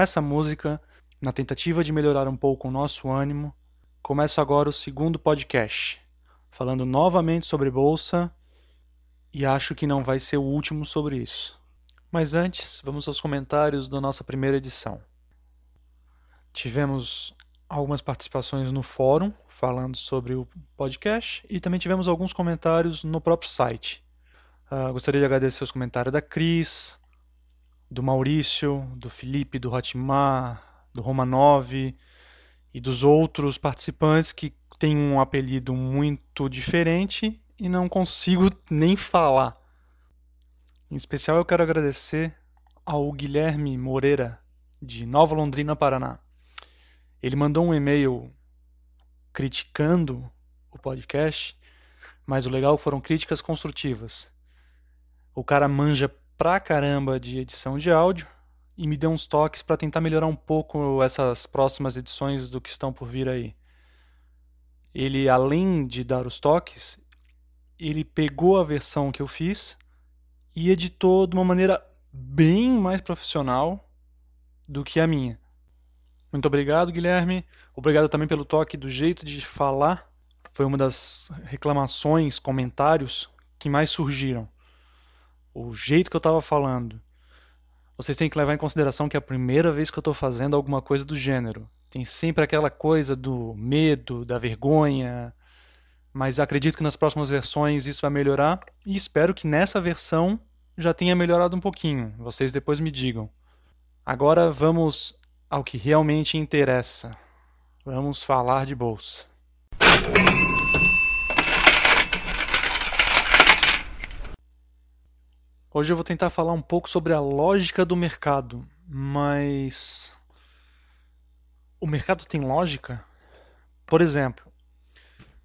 essa música, na tentativa de melhorar um pouco o nosso ânimo, começo agora o segundo podcast, falando novamente sobre bolsa e acho que não vai ser o último sobre isso. Mas antes, vamos aos comentários da nossa primeira edição. Tivemos algumas participações no fórum falando sobre o podcast e também tivemos alguns comentários no próprio site. Uh, gostaria de agradecer os comentários da Cris, do Maurício, do Felipe, do Hotmar, do Romanov e dos outros participantes que têm um apelido muito diferente e não consigo nem falar. Em especial eu quero agradecer ao Guilherme Moreira, de Nova Londrina, Paraná. Ele mandou um e-mail criticando o podcast, mas o legal foram críticas construtivas. O cara manja pra caramba de edição de áudio e me deu uns toques para tentar melhorar um pouco essas próximas edições do que estão por vir aí. Ele, além de dar os toques, ele pegou a versão que eu fiz e editou de uma maneira bem mais profissional do que a minha. Muito obrigado, Guilherme. Obrigado também pelo toque do jeito de falar. Foi uma das reclamações, comentários que mais surgiram. O jeito que eu estava falando. Vocês têm que levar em consideração que é a primeira vez que eu estou fazendo alguma coisa do gênero. Tem sempre aquela coisa do medo, da vergonha. Mas acredito que nas próximas versões isso vai melhorar. E espero que nessa versão já tenha melhorado um pouquinho. Vocês depois me digam. Agora vamos ao que realmente interessa. Vamos falar de bolsa. Hoje eu vou tentar falar um pouco sobre a lógica do mercado, mas o mercado tem lógica? Por exemplo,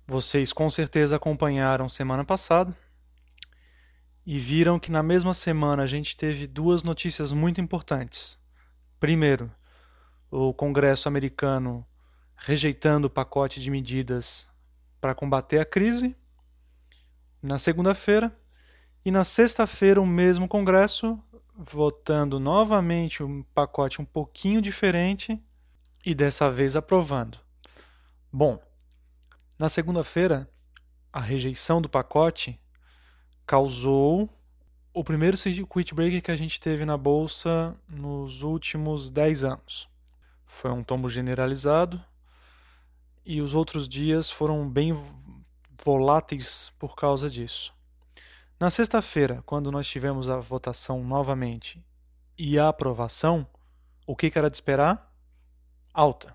vocês com certeza acompanharam semana passada e viram que na mesma semana a gente teve duas notícias muito importantes. Primeiro, o Congresso americano rejeitando o pacote de medidas para combater a crise na segunda-feira e na sexta-feira o mesmo Congresso votando novamente um pacote um pouquinho diferente e dessa vez aprovando. Bom, na segunda-feira a rejeição do pacote causou o primeiro circuit breaker que a gente teve na bolsa nos últimos 10 anos. Foi um tombo generalizado e os outros dias foram bem voláteis por causa disso. Na sexta-feira, quando nós tivemos a votação novamente e a aprovação, o que, era de esperar? Alta.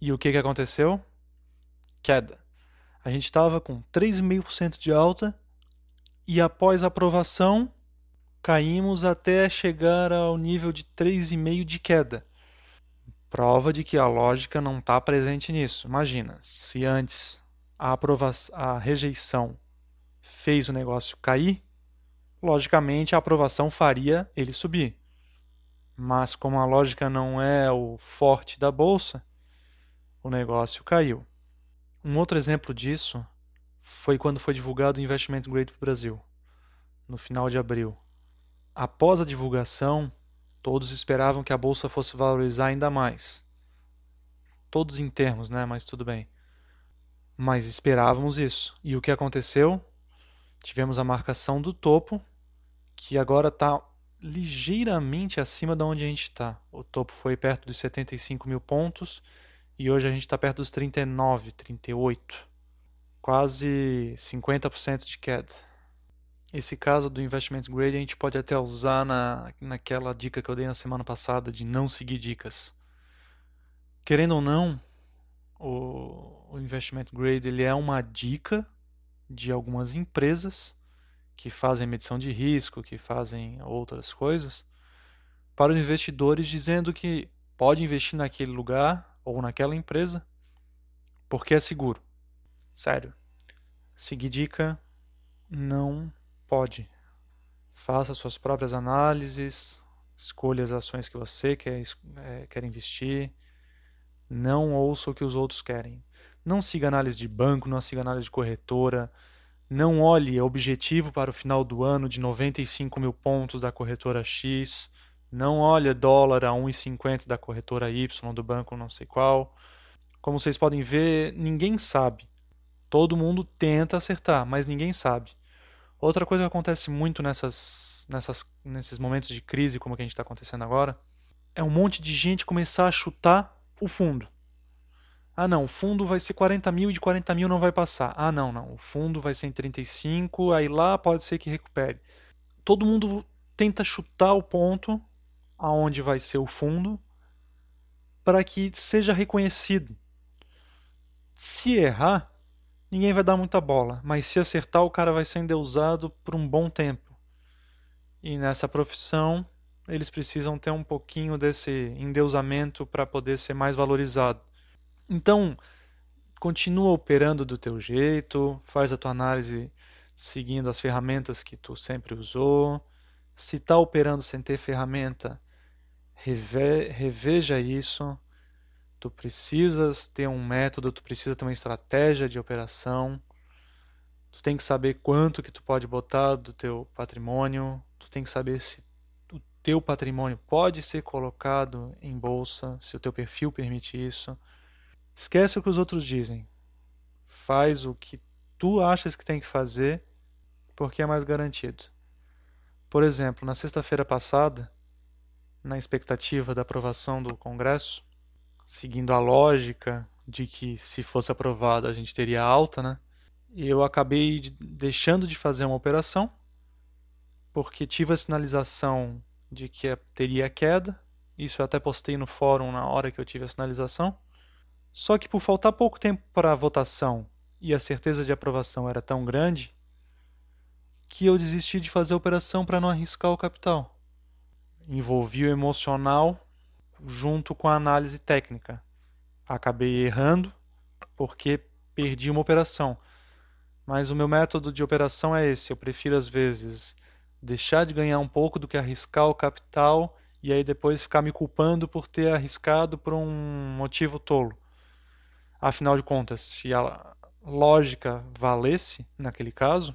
E o que, que aconteceu? Queda. A gente estava com 3,5% de alta e após a aprovação caímos até chegar ao nível de 3,5% de queda. Prova de que a lógica não está presente nisso. Imagina, se antes a, a rejeição fez o negócio cair, logicamente a aprovação faria ele subir. Mas como a lógica não é o forte da bolsa, o negócio caiu. Um outro exemplo disso foi quando foi divulgado o Investment Grade para o Brasil, no final de abril. Após a divulgação, Todos esperavam que a bolsa fosse valorizar ainda mais. Todos em termos, né? Mas tudo bem. Mas esperávamos isso. E o que aconteceu? Tivemos a marcação do topo, que agora está ligeiramente acima de onde a gente está. O topo foi perto dos 75 mil pontos e hoje a gente está perto dos 39, 38. Quase 50% de queda. Esse caso do investment grade a gente pode até usar na, naquela dica que eu dei na semana passada de não seguir dicas. Querendo ou não, o, o investment grade ele é uma dica de algumas empresas que fazem medição de risco, que fazem outras coisas, para os investidores dizendo que pode investir naquele lugar ou naquela empresa porque é seguro. Sério. Seguir dica não Pode. Faça suas próprias análises, escolha as ações que você quer, é, quer investir. Não ouça o que os outros querem. Não siga análise de banco, não siga análise de corretora. Não olhe objetivo para o final do ano de 95 mil pontos da corretora X. Não olha dólar a 1,50 da corretora Y, do banco não sei qual. Como vocês podem ver, ninguém sabe. Todo mundo tenta acertar, mas ninguém sabe. Outra coisa que acontece muito nessas, nessas, nesses momentos de crise, como que a gente está acontecendo agora, é um monte de gente começar a chutar o fundo. Ah, não, o fundo vai ser 40 mil e de 40 mil não vai passar. Ah, não, não, o fundo vai ser em 35, aí lá pode ser que recupere. Todo mundo tenta chutar o ponto aonde vai ser o fundo para que seja reconhecido. Se errar, ninguém vai dar muita bola, mas se acertar, o cara vai ser endeusado por um bom tempo. E nessa profissão, eles precisam ter um pouquinho desse endeusamento para poder ser mais valorizado. Então, continua operando do teu jeito, faz a tua análise seguindo as ferramentas que tu sempre usou. Se está operando sem ter ferramenta, reve, reveja isso. Tu precisas ter um método, tu precisa ter uma estratégia de operação. Tu tem que saber quanto que tu pode botar do teu patrimônio. Tu tem que saber se o teu patrimônio pode ser colocado em bolsa, se o teu perfil permite isso. Esquece o que os outros dizem. Faz o que tu achas que tem que fazer, porque é mais garantido. Por exemplo, na sexta-feira passada, na expectativa da aprovação do Congresso, seguindo a lógica de que se fosse aprovada a gente teria alta, né? Eu acabei de, deixando de fazer uma operação porque tive a sinalização de que teria queda. Isso eu até postei no fórum na hora que eu tive a sinalização. Só que por faltar pouco tempo para a votação e a certeza de aprovação era tão grande que eu desisti de fazer a operação para não arriscar o capital envolvi o emocional junto com a análise técnica. Acabei errando porque perdi uma operação. Mas o meu método de operação é esse. Eu prefiro, às vezes, deixar de ganhar um pouco do que arriscar o capital e aí depois ficar me culpando por ter arriscado por um motivo tolo. Afinal de contas, se a lógica valesse naquele caso,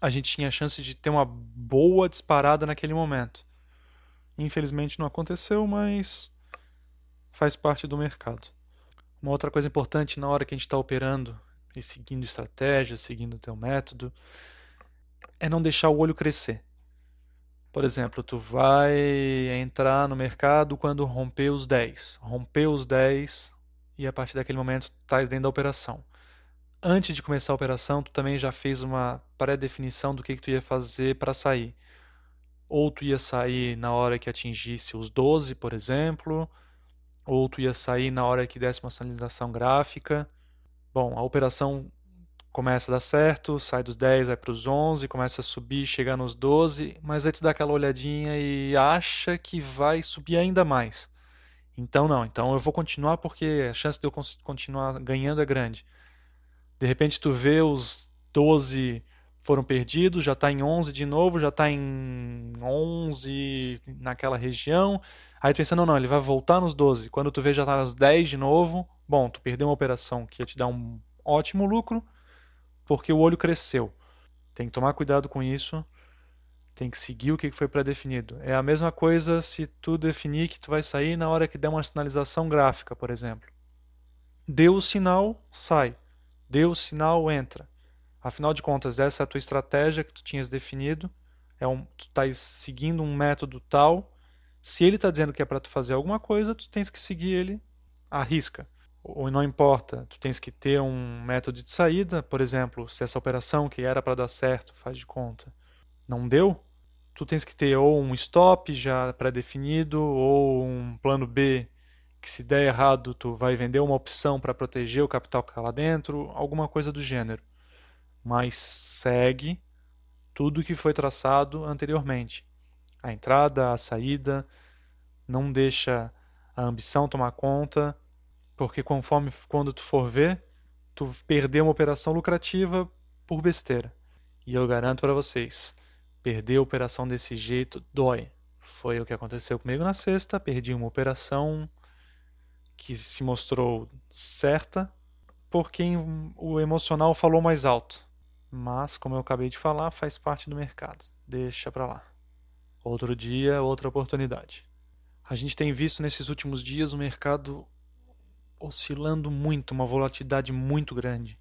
a gente tinha a chance de ter uma boa disparada naquele momento. Infelizmente não aconteceu, mas faz parte do mercado. Uma outra coisa importante na hora que a gente está operando e seguindo estratégia, seguindo o teu método, é não deixar o olho crescer. Por exemplo, tu vai entrar no mercado quando romper os 10. Rompeu os 10 e a partir daquele momento estás dentro da operação. Antes de começar a operação, tu também já fez uma pré-definição do que, que tu ia fazer para sair ou tu ia sair na hora que atingisse os 12, por exemplo, ou tu ia sair na hora que desse uma sinalização gráfica. Bom, a operação começa a dar certo, sai dos 10, vai para os 11, começa a subir, chega nos 12, mas aí tu dá aquela olhadinha e acha que vai subir ainda mais. Então não, então eu vou continuar porque a chance de eu continuar ganhando é grande. De repente tu vê os 12 foram perdidos, já está em 11 de novo, já está em 11 naquela região. Aí tu pensa, não, não, ele vai voltar nos 12. Quando tu vê já está nos 10 de novo, bom, tu perdeu uma operação que ia te dar um ótimo lucro, porque o olho cresceu. Tem que tomar cuidado com isso. Tem que seguir o que foi pré-definido. É a mesma coisa se tu definir que tu vai sair na hora que der uma sinalização gráfica, por exemplo. Deu o sinal, sai. Deu o sinal, entra. Afinal de contas, essa é a tua estratégia que tu tinhas definido. É um, tu estás seguindo um método tal. Se ele está dizendo que é para tu fazer alguma coisa, tu tens que seguir ele à risca. Ou não importa, tu tens que ter um método de saída. Por exemplo, se essa operação que era para dar certo, faz de conta, não deu, tu tens que ter ou um stop já pré-definido ou um plano B que se der errado tu vai vender uma opção para proteger o capital que está lá dentro, alguma coisa do gênero mas segue tudo que foi traçado anteriormente. A entrada, a saída, não deixa a ambição tomar conta, porque conforme quando tu for ver, tu perdeu uma operação lucrativa por besteira. E eu garanto para vocês, perder a operação desse jeito dói. Foi o que aconteceu comigo na sexta, perdi uma operação que se mostrou certa, porque o emocional falou mais alto. Mas, como eu acabei de falar, faz parte do mercado. Deixa pra lá. Outro dia, outra oportunidade. A gente tem visto nesses últimos dias o mercado oscilando muito, uma volatilidade muito grande.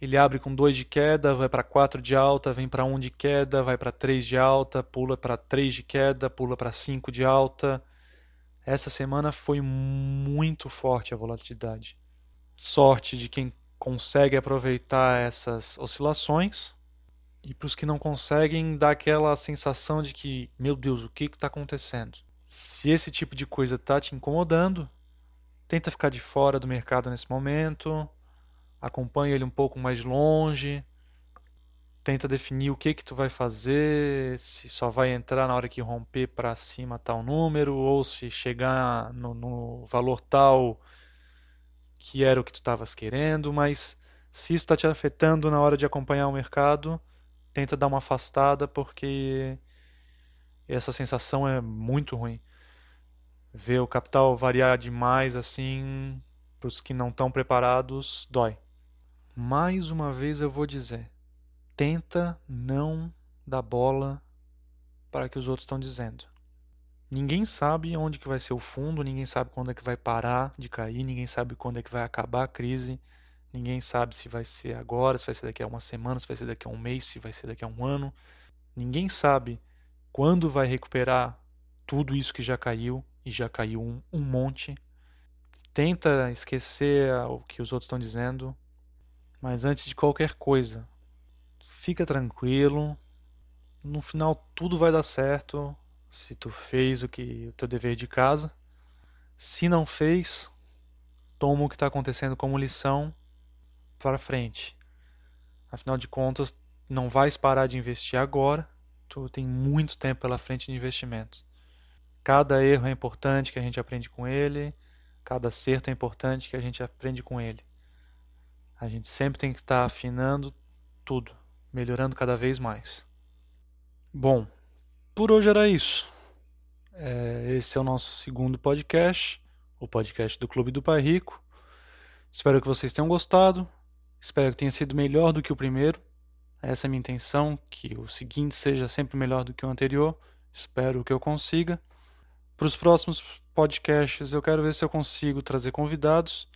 Ele abre com 2 de queda, vai para 4 de alta, vem para 1 um de queda, vai para 3 de alta, pula para 3 de queda, pula para 5 de alta. Essa semana foi muito forte a volatilidade. Sorte de quem consegue aproveitar essas oscilações. E para os que não conseguem, dá aquela sensação de que, meu Deus, o que está acontecendo? Se esse tipo de coisa está te incomodando, tenta ficar de fora do mercado nesse momento, acompanha ele um pouco mais longe, tenta definir o que que tu vai fazer, se só vai entrar na hora que romper para cima tal número, ou se chegar no, no valor tal que era o que tu estavas querendo, mas se isso está te afetando na hora de acompanhar o mercado, tenta dar uma afastada porque essa sensação é muito ruim. Ver o capital variar demais assim, para os que não estão preparados, dói. Mais uma vez eu vou dizer: tenta não dar bola para que os outros estão dizendo. Ninguém sabe onde que vai ser o fundo, ninguém sabe quando é que vai parar de cair, ninguém sabe quando é que vai acabar a crise, ninguém sabe se vai ser agora, se vai ser daqui a uma semana, se vai ser daqui a um mês, se vai ser daqui a um ano. Ninguém sabe quando vai recuperar tudo isso que já caiu e já caiu um, um monte. Tenta esquecer o que os outros estão dizendo, mas antes de qualquer coisa, fica tranquilo. No final tudo vai dar certo se tu fez o que o teu dever de casa. Se não fez, toma o que está acontecendo como lição para frente. Afinal de contas, não vais parar de investir agora. Tu tem muito tempo pela frente de investimentos. Cada erro é importante que a gente aprende com ele. Cada acerto é importante que a gente aprende com ele. A gente sempre tem que estar afinando tudo, melhorando cada vez mais. Bom, por hoje era isso. É, esse é o nosso segundo podcast, o podcast do Clube do Pai Rico. Espero que vocês tenham gostado. Espero que tenha sido melhor do que o primeiro. Essa é a minha intenção, que o seguinte seja sempre melhor do que o anterior. Espero que eu consiga. Para os próximos podcasts, eu quero ver se eu consigo trazer convidados.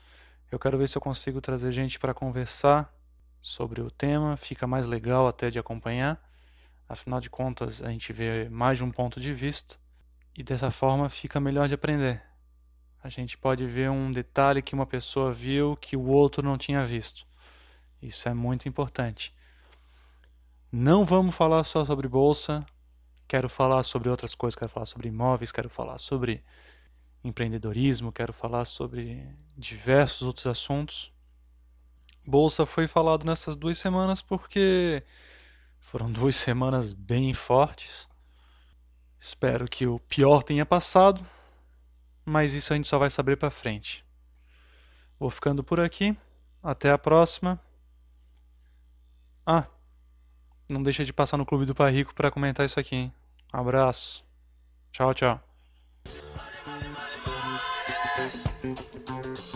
Eu quero ver se eu consigo trazer gente para conversar sobre o tema. Fica mais legal até de acompanhar. Afinal de contas, a gente vê mais de um ponto de vista e dessa forma fica melhor de aprender. A gente pode ver um detalhe que uma pessoa viu que o outro não tinha visto. Isso é muito importante. Não vamos falar só sobre bolsa. Quero falar sobre outras coisas. Quero falar sobre imóveis. Quero falar sobre empreendedorismo. Quero falar sobre diversos outros assuntos. Bolsa foi falado nessas duas semanas porque foram duas semanas bem fortes. Espero que o pior tenha passado, mas isso a gente só vai saber para frente. Vou ficando por aqui. Até a próxima. Ah, não deixa de passar no Clube do Pai Rico para comentar isso aqui. Hein? Abraço. Tchau, tchau. Thank you.